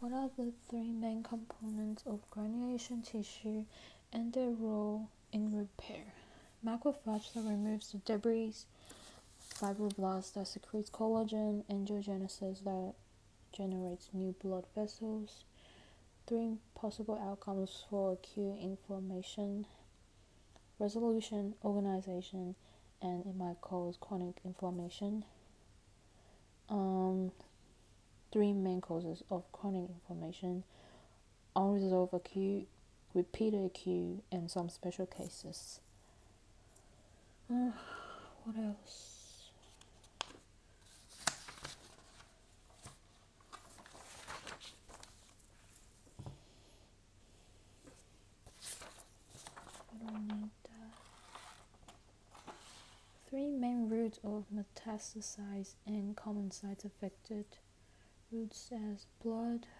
What are the three main components of granulation tissue and their role in repair? Macrophage that removes the debris, fibroblast that secretes collagen, angiogenesis that generates new blood vessels. Three possible outcomes for acute inflammation resolution, organization, and it might cause chronic inflammation. Um, three main causes of chronic inflammation unresolved acute, repeated acute, and some special cases. Uh, what else? That. Three main routes of metastasized and common sites affected routes as blood,